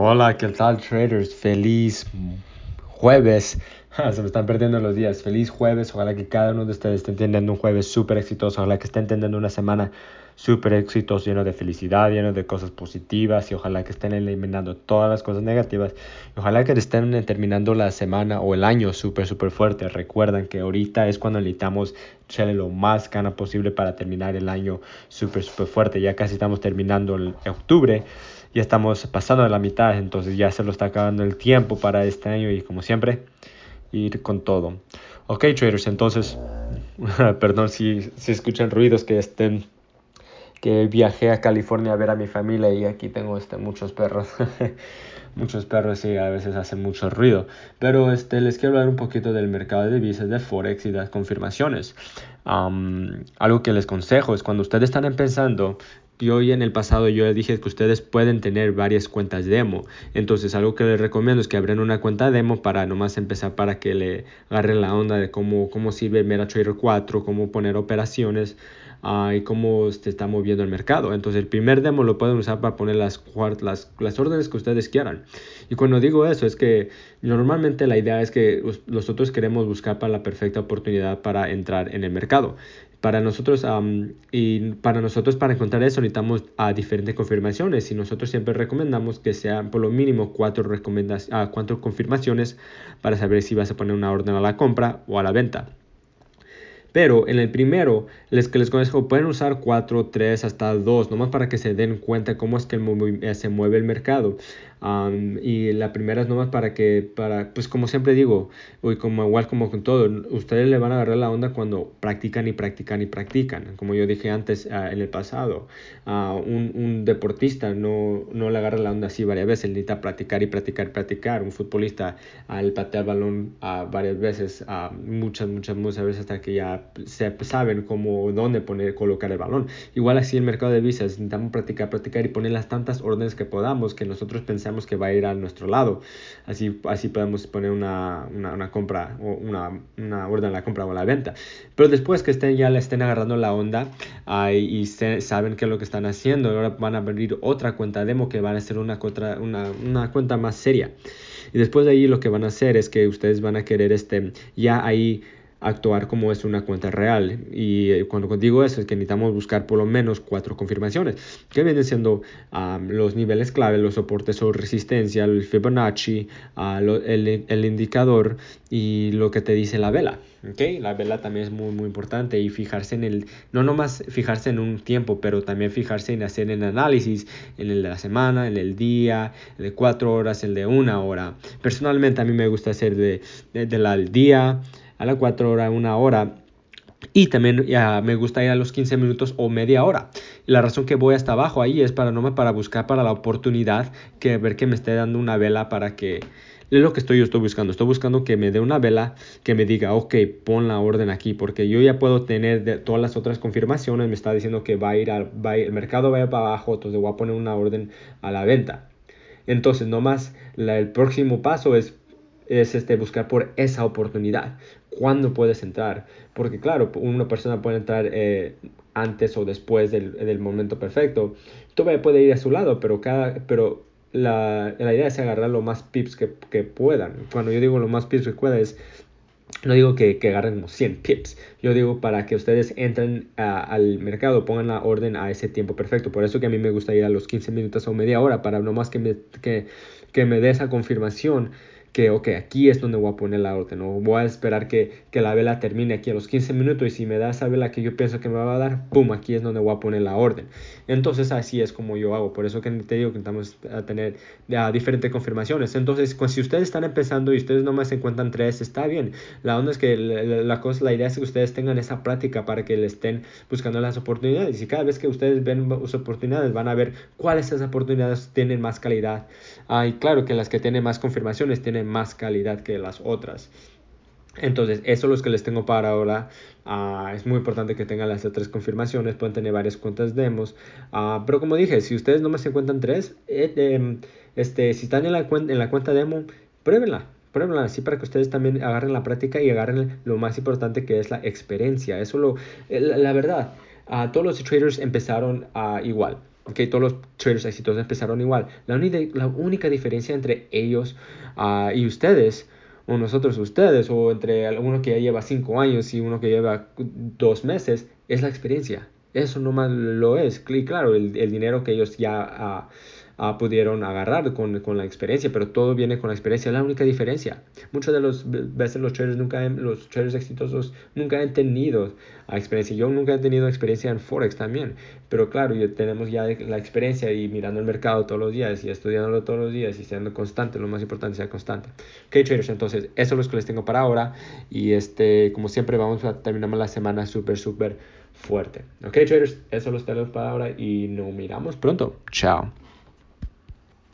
Hola, ¿qué tal traders? Feliz jueves. Se me están perdiendo los días. Feliz jueves. Ojalá que cada uno de ustedes esté teniendo un jueves súper exitoso. Ojalá que estén teniendo una semana súper exitosa, lleno de felicidad, lleno de cosas positivas. Y ojalá que estén eliminando todas las cosas negativas. Y ojalá que estén terminando la semana o el año súper, súper fuerte. Recuerden que ahorita es cuando necesitamos echarle lo más gana posible para terminar el año súper, súper fuerte. Ya casi estamos terminando el octubre ya estamos pasando de la mitad, entonces ya se lo está acabando el tiempo para este año y como siempre, ir con todo. Ok, traders, entonces, perdón si, si escuchan ruidos que estén, que viajé a California a ver a mi familia y aquí tengo este, muchos perros. muchos perros y a veces hacen mucho ruido. Pero este, les quiero hablar un poquito del mercado de divisas, de Forex y las confirmaciones. algo que les consejo es cuando ustedes están empezando, y hoy en el pasado yo les dije que ustedes pueden tener varias cuentas demo. Entonces algo que les recomiendo es que abran una cuenta demo para nomás empezar para que le agarren la onda de cómo, cómo sirve MetaTrader 4, cómo poner operaciones uh, y cómo se está moviendo el mercado. Entonces el primer demo lo pueden usar para poner las, las, las órdenes que ustedes quieran. Y cuando digo eso es que normalmente la idea es que nosotros queremos buscar para la perfecta oportunidad para entrar en el mercado. Para nosotros, y para nosotros, para encontrar eso, necesitamos a diferentes confirmaciones y nosotros siempre recomendamos que sean por lo mínimo cuatro, uh, cuatro confirmaciones para saber si vas a poner una orden a la compra o a la venta. Pero en el primero, les que les conozco, pueden usar 4, 3, hasta 2, nomás para que se den cuenta cómo es que eh, se mueve el mercado. Y la primera es nomás para que, para, pues como siempre digo, y como igual como con todo, ustedes le van a agarrar la onda cuando practican y practican y practican. Como yo dije antes ah, en el pasado, uh, un, un, deportista no, no le agarra la onda así varias veces, necesita practicar y practicar y practicar. Un futbolista al patear balón uh, varias veces, muchas, muchas, muchas veces hasta que ya se, saben cómo, dónde poner, colocar el balón. Igual así el mercado de visas, necesitamos practicar, practicar y poner las tantas órdenes que podamos que nosotros pensamos que va a ir a nuestro lado. Así, así podemos poner una, una, una compra o una, una, orden a la compra o a la venta. Pero después que estén ya le estén agarrando la onda y saben qué es lo que están haciendo, ahora van a abrir otra cuenta demo que van a ser una, una, una cuenta más seria. Y después de ahí lo que van a hacer es que ustedes van a querer este, ya ahí actuar como es una cuenta real. Y eh, cuando digo eso es que necesitamos buscar por lo menos cuatro confirmaciones, que vienen siendo los niveles clave, los soportes o resistencia, el Fibonacci, uh, el, el, indicador y lo que te dice la vela. ¿okay? La vela también es muy, muy importante y fijarse en el, no nomás fijarse en un tiempo, pero también fijarse en hacer el análisis en el de la semana, en el día, de cuatro horas, el de una hora. Personalmente a mí me gusta hacer de, de, de la, al día a las 4 horas, una hora. Y también ya me gusta ir a los 15 minutos o media hora. la razón que voy hasta abajo ahí es para no para buscar para la oportunidad que ver que me esté dando una vela para que es lo que estoy yo estoy buscando. Estoy buscando que me dé una vela que me diga, ok, pon la orden aquí, porque yo ya puedo tener de todas las otras confirmaciones. Me está diciendo que va a ir al va el mercado va a ir para abajo, entonces voy a poner una orden a la venta. Entonces, nomás la, el próximo paso es es este, buscar por esa oportunidad. ¿Cuándo puedes entrar? Porque claro, una persona puede entrar eh, antes o después del, del, momento perfecto. Todavía puede ir a su lado, pero, cada, pero la, la idea es agarrar lo más pips que, que, puedan. Cuando yo digo lo más pips que puedan es... No digo que, que agarren 100 pips, yo digo para que ustedes entren al mercado, pongan la orden a ese tiempo perfecto. Por eso que a mí me gusta ir a los 15 minutos o media hora, para no más que que, que me dé esa confirmación que, ok, aquí es donde voy a poner la orden, o voy a esperar que, que, la vela termine aquí a los 15 minutos y si me da esa vela que yo pienso que me va a dar, pum, aquí es donde voy a poner la orden. Entonces así es como yo hago, por eso que te digo que estamos a tener ya diferentes confirmaciones. Entonces, si ustedes están empezando y ustedes nomás encuentran tres, está bien. La onda es que la, cosa, la idea es que ustedes tengan esa práctica para que le estén buscando las oportunidades y cada vez que ustedes ven sus oportunidades van a ver cuáles esas oportunidades tienen más calidad. Ah, y claro que las que tienen más confirmaciones tienen más calidad que las otras. Entonces, eso es lo que les tengo para ahora. Uh, es muy importante que tengan las tres confirmaciones. Pueden tener varias cuentas demos. Uh, pero como dije, si ustedes no me encuentran tres, eh, em, este, si están en la, en la cuenta demo, pruébenla. Pruébenla así para que ustedes también agarren la práctica y agarren lo más importante que es la experiencia. Eso lo, la, la verdad, uh, todos los traders empezaron igual Ok, todos los traders exitosos empezaron igual. La, única, la única diferencia entre ellos uh, y ustedes, o nosotros ustedes, o entre uno que ya lleva cinco años y uno que lleva dos meses, es la experiencia. Eso nomás lo es. Y claro, el, el dinero que ellos ya... Uh, pudieron agarrar con, con, la experiencia, pero todo viene con la experiencia, es la única diferencia. Muchas de las veces los traders, nunca, los traders exitosos nunca han tenido experiencia. Yo nunca he tenido experiencia en Forex también, pero claro, ya tenemos ya la experiencia y mirando el mercado todos los días y estudiándolo todos los días y siendo constante, lo más importante es ser constante. Ok, traders, entonces eso es lo que les tengo para ahora y este, como siempre vamos a terminar la semana súper, súper fuerte. Ok, traders, eso los tenemos para ahora y nos miramos pronto. Chao.